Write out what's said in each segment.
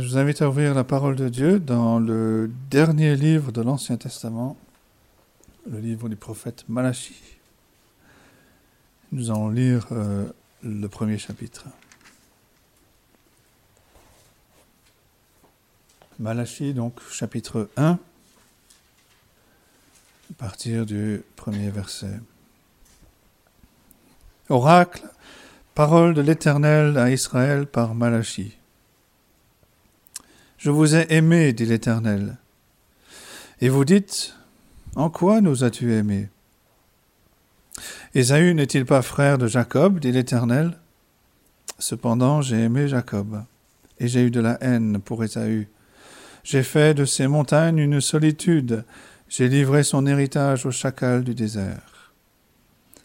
je vous invite à ouvrir la parole de Dieu dans le dernier livre de l'Ancien Testament, le livre du prophète Malachie. Nous allons lire euh, le premier chapitre. Malachie, donc chapitre 1, à partir du premier verset. Oracle, parole de l'Éternel à Israël par Malachie. Je vous ai aimé, dit l'Éternel. Et vous dites, En quoi nous as-tu aimés? Ésaü n'est-il pas frère de Jacob, dit l'Éternel? Cependant j'ai aimé Jacob, et j'ai eu de la haine pour Ésaü. J'ai fait de ces montagnes une solitude, j'ai livré son héritage au chacal du désert.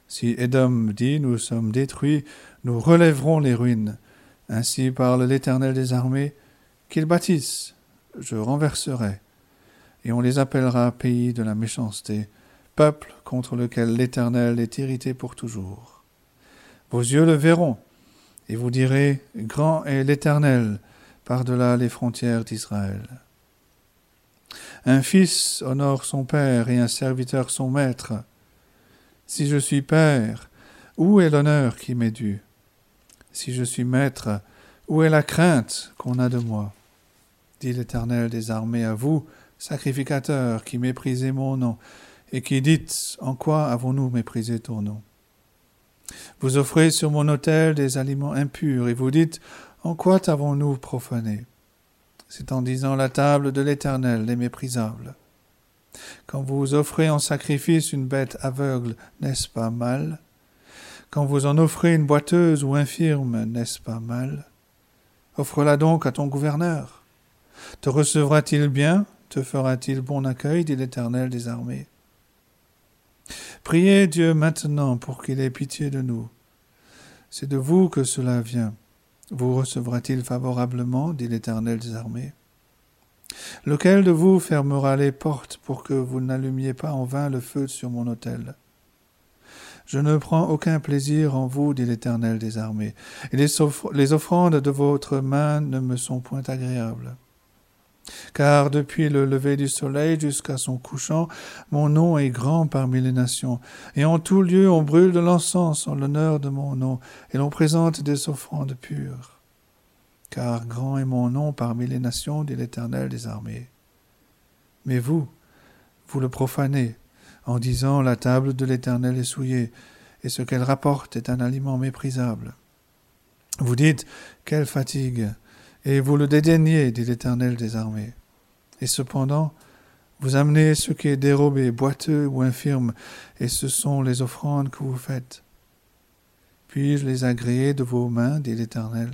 Si Édom dit Nous sommes détruits, nous relèverons les ruines. Ainsi parle l'Éternel des armées, qu'ils bâtissent, je renverserai, et on les appellera pays de la méchanceté, peuple contre lequel l'Éternel est irrité pour toujours. Vos yeux le verront, et vous direz, Grand est l'Éternel, par-delà les frontières d'Israël. Un fils honore son père et un serviteur son maître. Si je suis père, où est l'honneur qui m'est dû? Si je suis maître, où est la crainte qu'on a de moi? Dit l'Éternel des armées à vous, sacrificateurs qui méprisez mon nom, et qui dites En quoi avons-nous méprisé ton nom? Vous offrez sur mon autel des aliments impurs, et vous dites En quoi t'avons-nous profané? C'est en disant la table de l'Éternel est méprisable. Quand vous offrez en sacrifice une bête aveugle, n'est-ce pas mal? Quand vous en offrez une boiteuse ou infirme, n'est-ce pas mal? Offre-la donc à ton gouverneur. Te recevra-t-il bien? Te fera-t-il bon accueil? dit l'Éternel des armées. Priez Dieu maintenant pour qu'il ait pitié de nous. C'est de vous que cela vient. Vous recevra-t-il favorablement? dit l'Éternel des armées. Lequel de vous fermera les portes pour que vous n'allumiez pas en vain le feu sur mon autel? Je ne prends aucun plaisir en vous, dit l'Éternel des armées, et les offrandes de votre main ne me sont point agréables. Car depuis le lever du soleil jusqu'à son couchant, mon nom est grand parmi les nations, et en tout lieu on brûle de l'encens en l'honneur de mon nom, et l'on présente des offrandes pures. Car grand est mon nom parmi les nations, dit l'Éternel des armées. Mais vous, vous le profanez, en disant la table de l'Éternel est souillée, et ce qu'elle rapporte est un aliment méprisable. Vous dites, quelle fatigue, et vous le dédaignez, dit l'Éternel des armées. Et cependant, vous amenez ce qui est dérobé, boiteux ou infirme, et ce sont les offrandes que vous faites. Puis-je les agréer de vos mains, dit l'Éternel?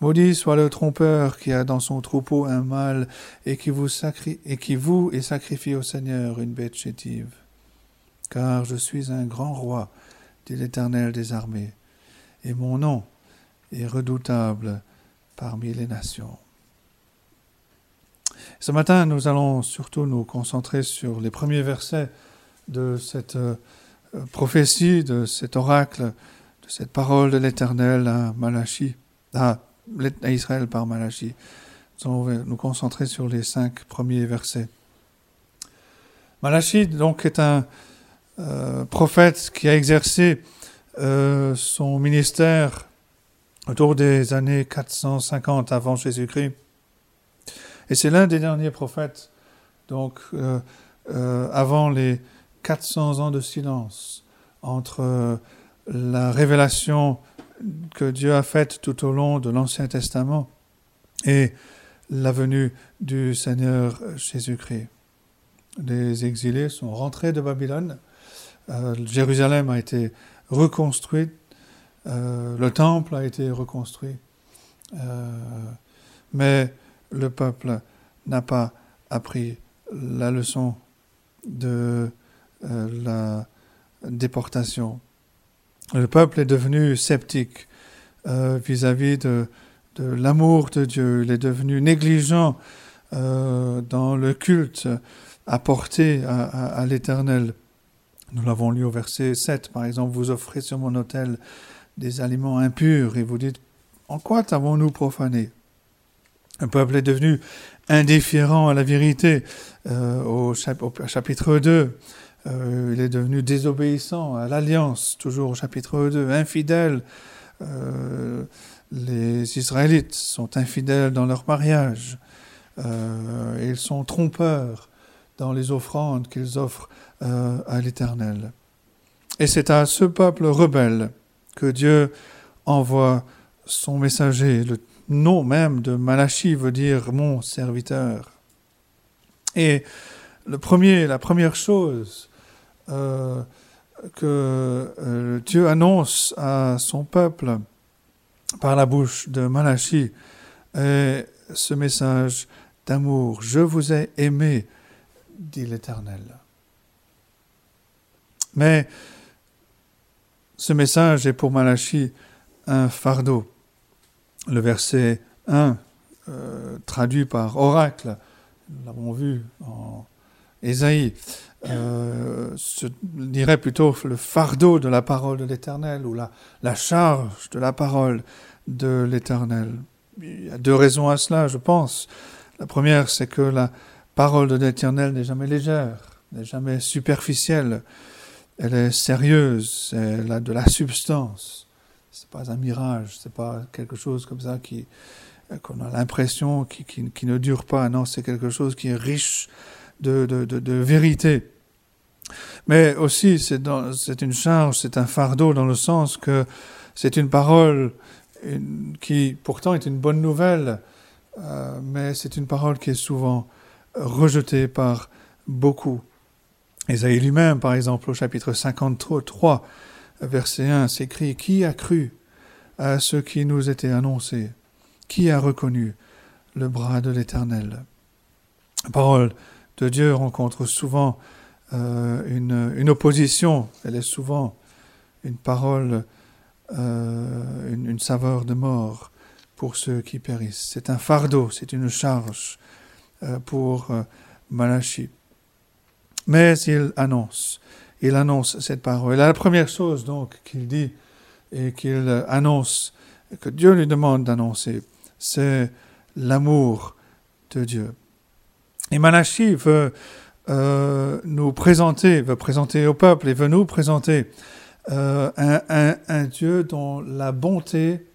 Maudit soit le trompeur qui a dans son troupeau un mâle et qui vous, et qui vous et sacrifie au Seigneur une bête chétive. Car je suis un grand roi, dit l'Éternel des armées, et mon nom est redoutable parmi les nations. Ce matin, nous allons surtout nous concentrer sur les premiers versets de cette euh, prophétie, de cet oracle, de cette parole de l'Éternel à Malachi, à, Israël par Malachi. Nous allons nous concentrer sur les cinq premiers versets. Malachi, donc, est un euh, prophète qui a exercé euh, son ministère autour des années 450 avant Jésus-Christ. Et c'est l'un des derniers prophètes, donc euh, euh, avant les 400 ans de silence entre euh, la révélation que Dieu a faite tout au long de l'Ancien Testament et la venue du Seigneur Jésus-Christ. Les exilés sont rentrés de Babylone. Jérusalem a été reconstruite euh, le temple a été reconstruit, euh, mais le peuple n'a pas appris la leçon de euh, la déportation. Le peuple est devenu sceptique vis-à-vis de, l'amour de Dieu. Il est devenu négligent dans le culte apporté à, à l'Éternel. Nous l'avons lu au verset 7, par exemple, vous offrez sur mon autel des aliments impurs et vous dites En quoi t'avons-nous profané? Un peuple est devenu indifférent à la vérité. Euh, au, chapitre 2, euh, il est devenu désobéissant à l'alliance, toujours au chapitre 2, infidèle. Euh, les Israélites sont infidèles dans leur mariage. ils sont trompeurs dans les offrandes qu'ils offrent à l'Éternel. Et c'est à ce peuple rebelle que Dieu envoie son messager, le nom même de Malachi veut dire mon serviteur. Et le premier, la première chose euh, que euh, Dieu annonce à son peuple par la bouche de Malachi est ce message d'amour. Je vous ai aimé, dit l'Éternel. Mais ce message est pour Malachi un fardeau le verset 1, euh, traduit par oracle, nous l'avons vu en Ésaïe, euh, se dirait plutôt le fardeau de la parole de l'Éternel ou la, la charge de la parole de l'Éternel. Il y a deux raisons à cela, je pense. La première, c'est que la parole de l'Éternel n'est jamais légère, n'est jamais superficielle. Elle est sérieuse, elle a de la substance c'est pas un mirage, c'est pas quelque chose comme ça qui qu'on a l'impression qui, qui, ne dure pas. Non, c'est quelque chose qui est riche de, de, de, vérité. Mais aussi, c'est une charge, c'est un fardeau dans le sens que c'est une parole qui pourtant est une bonne nouvelle, euh, mais c'est une parole qui est souvent rejetée par beaucoup. Isaïe lui-même, par exemple, au chapitre 53, verset 1, s'écrit Qui a cru à ce qui nous était annoncé? Qui a reconnu le bras de l'Éternel? La parole de Dieu rencontre souvent euh, une, opposition, elle est souvent une parole, euh, une, saveur de mort pour ceux qui périssent. C'est un fardeau, c'est une charge euh, pour Malachi. Mais il annonce il annonce cette parole. Et la première chose donc qu'il dit et qu'il annonce, que Dieu lui demande d'annoncer, c'est l'amour de Dieu. Et Malachi veut euh, nous présenter, veut présenter au peuple et veut nous présenter euh, un, Dieu dont la bonté,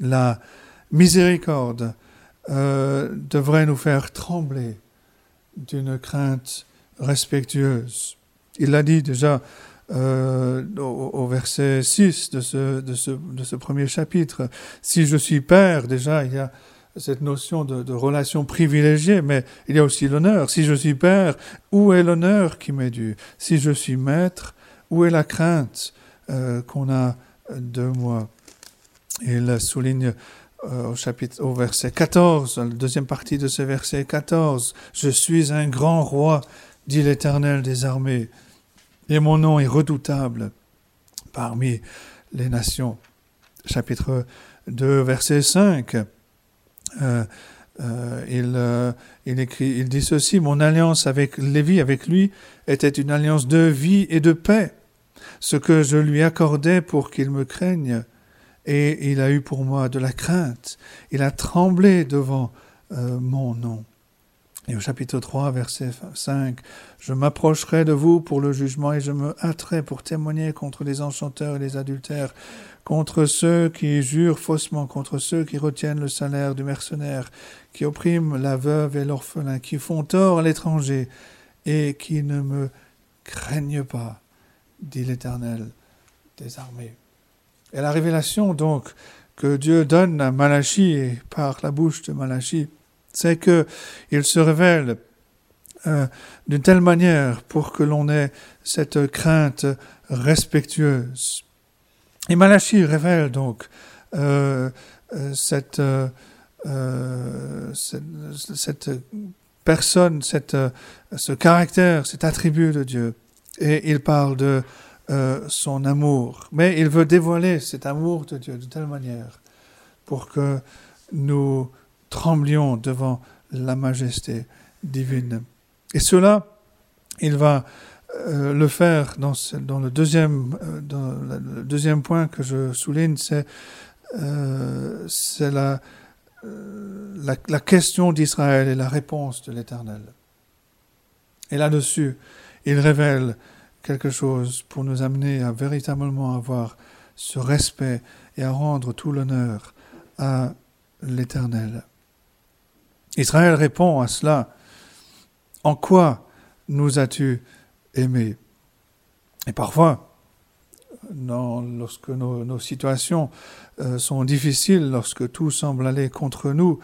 la miséricorde euh, devrait nous faire trembler d'une crainte respectueuse. Il l'a dit déjà euh, au, verset 6 de ce, de, ce, de ce, premier chapitre. Si je suis père, déjà, il y a cette notion de, relation privilégiée, mais il y a aussi l'honneur. Si je suis père, où est l'honneur qui m'est dû? Si je suis maître, où est la crainte euh, qu'on a de moi? Il souligne euh, au chapitre, au verset 14, la deuxième partie de ce verset 14, Je suis un grand roi, dit l'Éternel des armées et mon nom est redoutable parmi les nations. Chapitre 2, verset 5. Euh, euh, il, euh, il, écrit, il dit ceci, mon alliance avec Lévi, avec lui, était une alliance de vie et de paix, ce que je lui accordais pour qu'il me craigne, et il a eu pour moi de la crainte, il a tremblé devant mon nom. Et au chapitre 3, verset 5, Je m'approcherai de vous pour le jugement et je me hâterai pour témoigner contre les enchanteurs et les adultères, contre ceux qui jurent faussement, contre ceux qui retiennent le salaire du mercenaire, qui oppriment la veuve et l'orphelin, qui font tort à l'étranger et qui ne me craignent pas, dit l'Éternel des armées. Et la révélation donc que Dieu donne à Malachie et par la bouche de Malachie, c'est qu'il se révèle euh, d'une telle manière pour que l'on ait cette crainte respectueuse. Et Malachi révèle donc euh, euh, cette, cette, personne, cette, ce caractère, cet attribut de Dieu. Et il parle de son amour. Mais il veut dévoiler cet amour de Dieu de telle manière pour que nous tremblions devant la majesté divine. Et cela, il va euh, le faire dans, le, deuxième, euh, deuxième point que je souligne, c'est euh, la, question d'Israël et la réponse de l'Éternel. Et là-dessus, il révèle quelque chose pour nous amener à véritablement avoir ce respect et à rendre tout l'honneur à l'Éternel. Israël répond à cela. En quoi nous as-tu aimés Et parfois, lorsque nos, situations euh, sont difficiles, lorsque tout semble aller contre nous,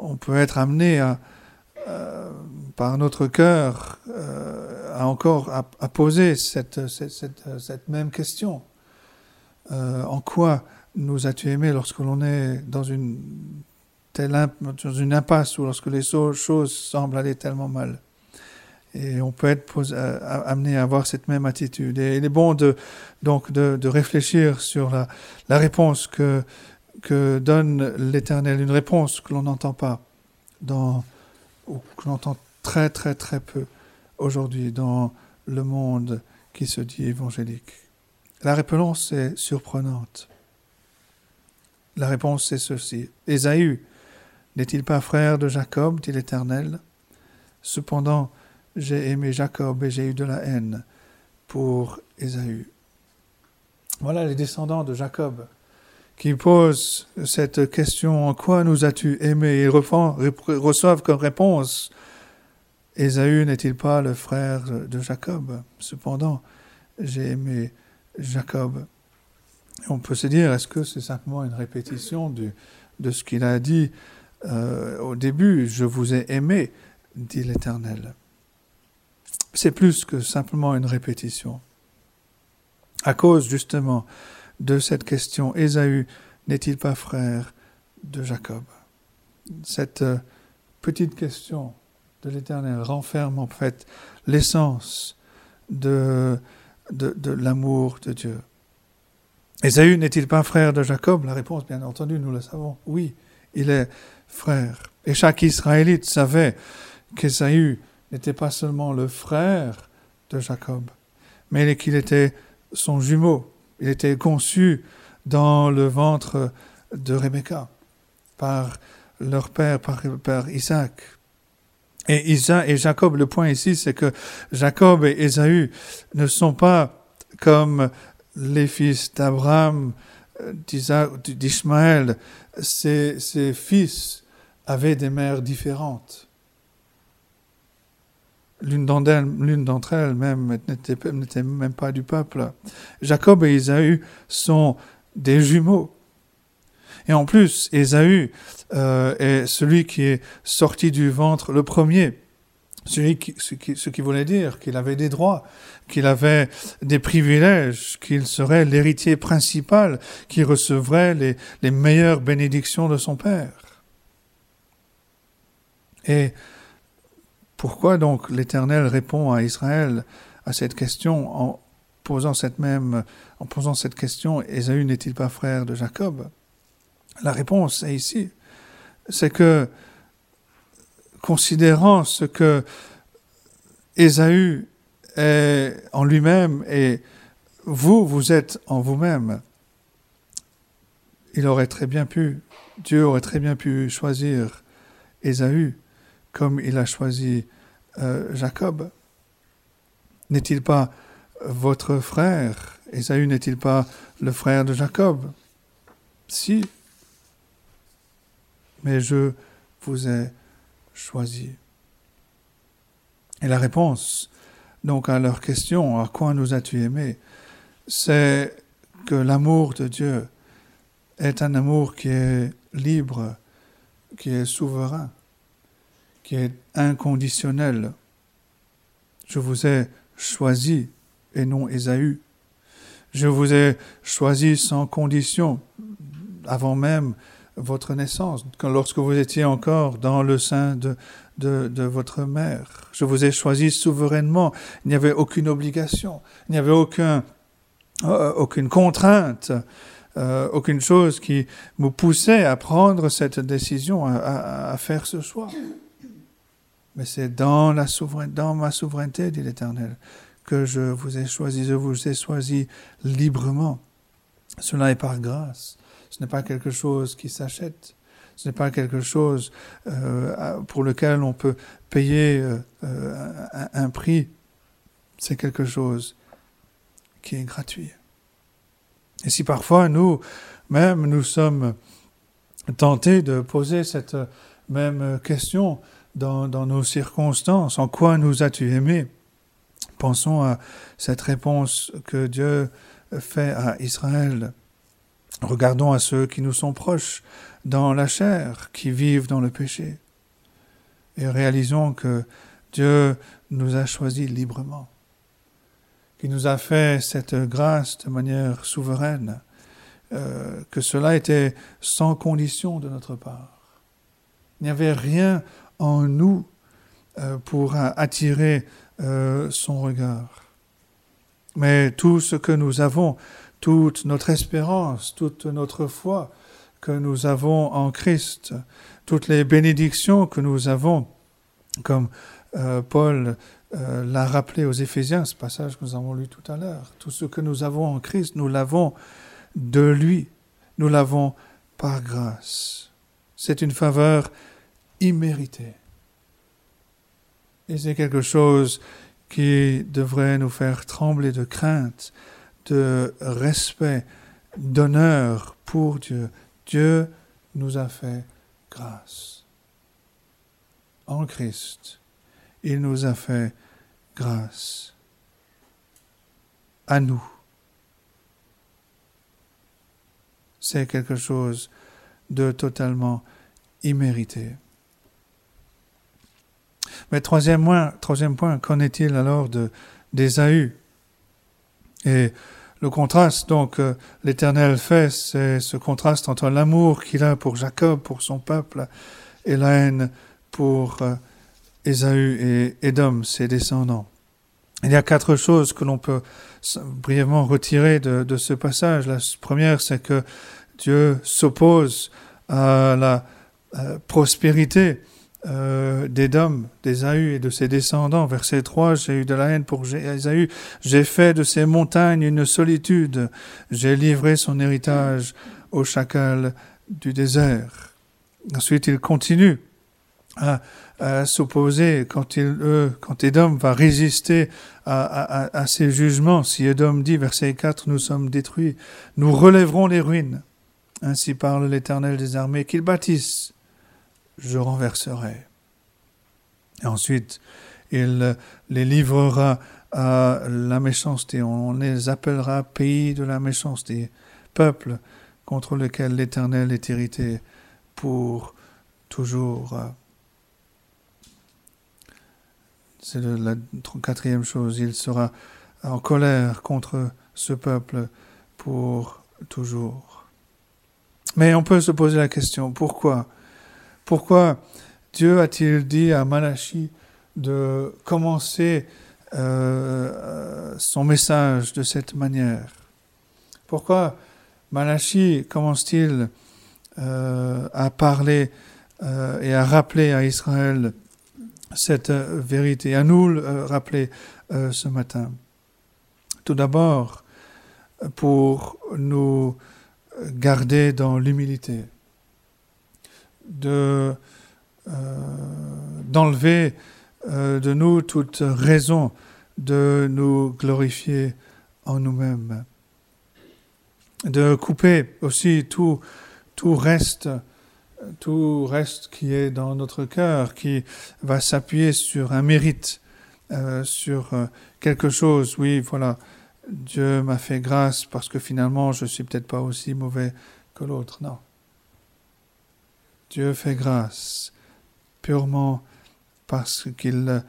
on peut être amené euh, par notre cœur euh, à encore à, poser cette, cette, même question. en quoi nous as-tu aimés lorsque l'on est dans une dans une impasse ou lorsque les choses semblent aller tellement mal et on peut être euh, amené à avoir cette même attitude. Et il est bon de, donc de, réfléchir sur la, la, réponse que, que donne l'Éternel, une réponse que l'on n'entend pas, dans, ou que l'on entend très très très peu aujourd'hui dans le monde qui se dit évangélique. La réponse est surprenante. La réponse est ceci. Ésaü n'est-il pas frère de Jacob, dit l'Éternel? Cependant, j'ai aimé Jacob et j'ai eu de la haine pour Ésaü. Voilà les descendants de Jacob qui posent cette question En quoi nous as-tu aimé? Ils reçoivent comme réponse Ésaü n'est-il pas le frère de Jacob? Cependant, j'ai aimé Jacob. on peut se dire est-ce que c'est simplement une répétition de ce qu'il a dit euh, au début Je vous ai aimé, dit l'Éternel c'est plus que simplement une répétition. À cause justement de cette question, Ésaü n'est-il pas frère de Jacob? Cette euh, petite question de l'Éternel renferme en fait l'essence de, de, de l'amour de Dieu. Ésaü n'est-il pas frère de Jacob? La réponse, bien entendu, nous le savons. Oui, il est Et chaque Israélite savait qu'Ésaü n'était pas seulement le frère de Jacob, mais qu'il était son jumeau. Il était conçu dans le ventre de Rebecca par leur père, par, Isaac. Et Isaac et Jacob, le point ici, c'est que Jacob et Ésaü ne sont pas comme les fils d'Abraham, d'Ismaël. Ces fils avaient des mères différentes. L'une d'entre elles, même n'était même pas du peuple. Jacob et Ésaü sont des jumeaux. Et en plus, Ésaü euh, est celui qui est sorti du ventre le premier. Celui ce, qui, ce qui voulait dire qu'il avait des droits, qu'il avait des privilèges, qu'il serait l'héritier principal, qui recevrait les, les meilleures bénédictions de son père. Et pourquoi donc l'Éternel répond à Israël à cette question en posant cette même, en posant cette question, Ésaü n'est-il pas frère de Jacob? La réponse est ici. C'est que, considérant ce que Ésaü est en lui-même et vous, vous êtes en vous-même, il aurait très bien pu, Dieu aurait très bien pu choisir Ésaü comme il a choisi euh, Jacob. N'est-il pas votre frère? Ésaü n'est-il pas le frère de Jacob? Si. Mais je vous ai choisi. Et la réponse, donc, à leur question, à quoi nous as-tu aimé C'est que l'amour de Dieu est un amour qui est libre, qui est souverain qui est inconditionnel. Je vous ai choisi et non Ésaü. Je vous ai choisi sans condition, avant même votre naissance, lorsque vous étiez encore dans le sein de, de, votre mère. Je vous ai choisi souverainement. Il n'y avait aucune obligation, il n'y avait euh, aucune contrainte, euh, aucune chose qui vous poussait à prendre cette décision, à faire ce choix. Mais c'est dans, la dans ma souveraineté, dit l'Éternel, que je vous ai choisi. Je vous ai choisi librement. Cela est par grâce. Ce n'est pas quelque chose qui s'achète. Ce n'est pas quelque chose euh, pour lequel on peut payer euh, un, un prix. C'est quelque chose qui est gratuit. Et si parfois nous, même, nous sommes tentés de poser cette même question dans, dans nos circonstances, en quoi nous as-tu aimé? Pensons à cette réponse que Dieu fait à Israël. Regardons à ceux qui nous sont proches dans la chair, qui vivent dans le péché. Et réalisons que Dieu nous a choisis librement, qui nous a fait cette grâce de manière souveraine, euh, que cela était sans condition de notre part. Il n'y avait rien en nous euh, pour attirer euh, son regard. Mais tout ce que nous avons, toute notre espérance, toute notre foi que nous avons en Christ, toutes les bénédictions que nous avons, comme euh, Paul euh, l'a rappelé aux Éphésiens, ce passage que nous avons lu tout à l'heure, tout ce que nous avons en Christ, nous l'avons de lui, nous l'avons par grâce. C'est une faveur imméritée. Et c'est quelque chose qui devrait nous faire trembler de crainte, de respect, d'honneur pour Dieu. Dieu nous a fait grâce. En Christ, il nous a fait grâce. À nous. C'est quelque chose de totalement immérité. Mais troisième point, qu'en est-il alors de d'Ésaü? Et le contraste, donc, euh, l'Éternel fait, c'est ce contraste entre l'amour qu'il a pour Jacob, pour son peuple, et la haine pour euh, Ésaü et Édom, ses descendants. Il y a quatre choses que l'on peut brièvement retirer de, ce passage. La première, c'est que Dieu s'oppose à la euh, prospérité euh, d'Édom, d'Ésaü et de ses descendants. Verset 3, j'ai eu de la haine pour Ésaü, j'ai fait de ses montagnes une solitude, j'ai livré son héritage au chacal du désert. Ensuite, il continue à, s'opposer quand, il, euh, quand Édom va résister à, à, à, ses jugements. Si Édom dit, verset 4, nous sommes détruits, nous relèverons les ruines. Ainsi parle l'Éternel des armées, qu'il bâtisse je renverserai. Ensuite, il les livrera à la méchanceté. On les appellera pays de la méchanceté, peuple contre lequel l'Éternel est irrité pour toujours. C'est la quatrième chose. Il sera en colère contre ce peuple pour toujours. Mais on peut se poser la question, pourquoi pourquoi Dieu a-t-il dit à Malachi de commencer euh, son message de cette manière? Pourquoi Malachi commence-t-il euh, à parler euh, et à rappeler à Israël cette vérité, à nous le rappeler ce matin? Tout d'abord, pour nous garder dans l'humilité de euh, d'enlever euh, de nous toute raison de nous glorifier en nous-mêmes, de couper aussi tout, tout reste, tout reste qui est dans notre cœur, qui va s'appuyer sur un mérite, euh, sur quelque chose. Oui, voilà, Dieu m'a fait grâce parce que finalement je suis peut-être pas aussi mauvais que l'autre. Non. Dieu fait grâce purement parce qu'il,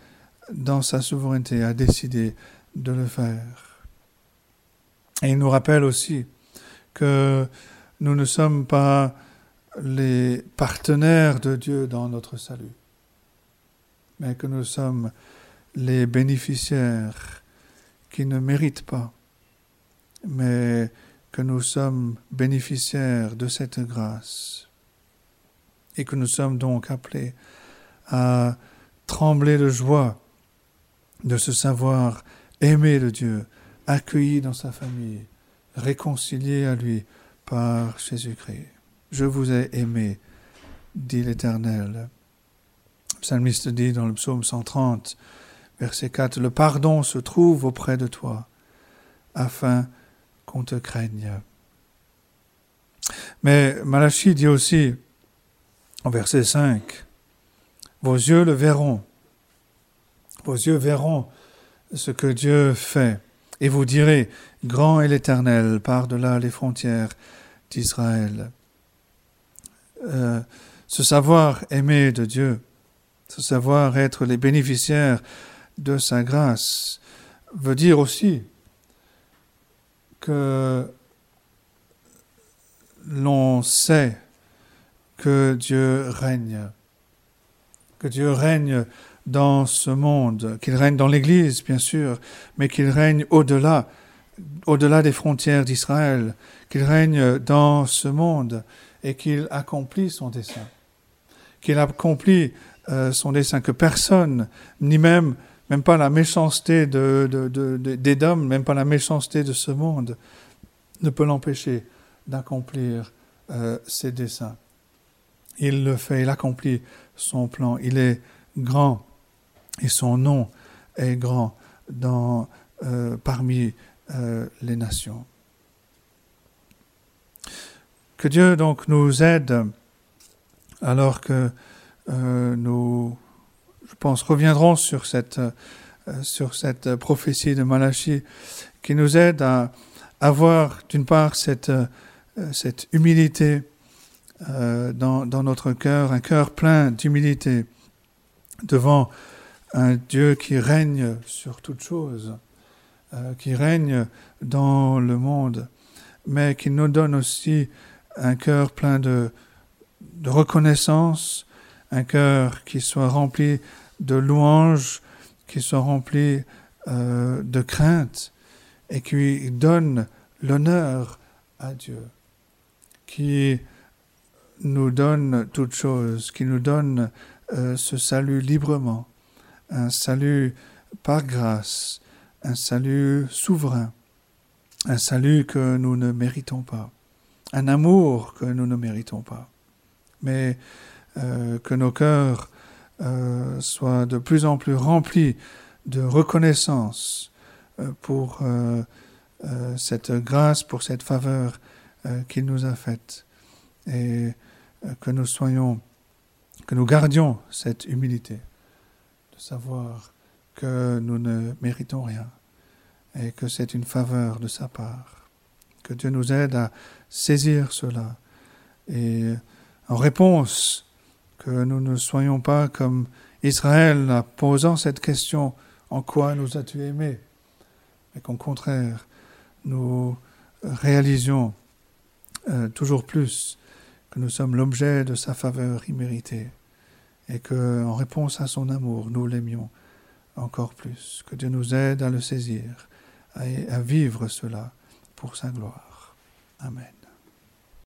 dans sa souveraineté, a décidé de le faire. Et il nous rappelle aussi que nous ne sommes pas les partenaires de Dieu dans notre salut, mais que nous sommes les bénéficiaires qui ne méritent pas, mais que nous sommes bénéficiaires de cette grâce et que nous sommes donc appelés à trembler de joie de se savoir aimé de Dieu, accueilli dans sa famille, réconcilié à lui par Jésus-Christ. Je vous ai aimé dit l'Éternel. Le psalmiste dit dans le psaume 130, verset 4, Le pardon se trouve auprès de toi, afin qu'on te craigne. Mais Malachie dit aussi, en verset 5, Vos yeux le verront, vos yeux verront ce que Dieu fait, et vous direz, Grand est l'Éternel par-delà les frontières d'Israël. Euh, ce savoir aimer de Dieu, ce savoir être les bénéficiaires de sa grâce, veut dire aussi que l'on sait que Dieu règne, que Dieu règne dans ce monde, qu'il règne dans l'Église, bien sûr, mais qu'il règne au-delà, au-delà des frontières d'Israël, qu'il règne dans ce monde et qu'il accomplit son dessein, qu'il accomplit euh, son dessein, que personne, ni même, pas la méchanceté de, de, des hommes, même pas la méchanceté de ce monde, ne peut l'empêcher d'accomplir euh, ses desseins. Il le fait, il accomplit son plan, il est grand et son nom est grand euh, parmi euh, les nations. Que Dieu donc nous aide alors que euh, nous, je pense, reviendrons sur cette, prophétie de Malachie qui nous aide à avoir d'une part cette humilité dans, dans notre cœur, un cœur plein d'humilité devant un Dieu qui règne sur toute chose, euh, qui règne dans le monde, mais qui nous donne aussi un cœur plein de, de reconnaissance, un cœur qui soit rempli de louanges, qui soit rempli euh, de crainte et qui donne l'honneur à Dieu, qui nous donne toute chose, qui nous donne euh, ce salut librement un salut par grâce, un salut souverain, un salut que nous ne méritons pas, un amour que nous ne méritons pas, mais euh, que nos cœurs euh, soient de plus en plus remplis de reconnaissance pour cette grâce, pour cette faveur qu'il nous a faite, et que nous soyons, que nous gardions cette humilité savoir que nous ne méritons rien et que c'est une faveur de sa part. Que Dieu nous aide à saisir cela et en réponse, que nous ne soyons pas comme Israël en posant cette question en quoi nous as-tu aimé mais qu'au contraire, nous réalisions euh, toujours plus que nous sommes l'objet de sa faveur imméritée et que, en réponse à son amour, nous l'aimions encore plus. Que Dieu nous aide à le saisir, et à vivre cela pour sa gloire. Amen.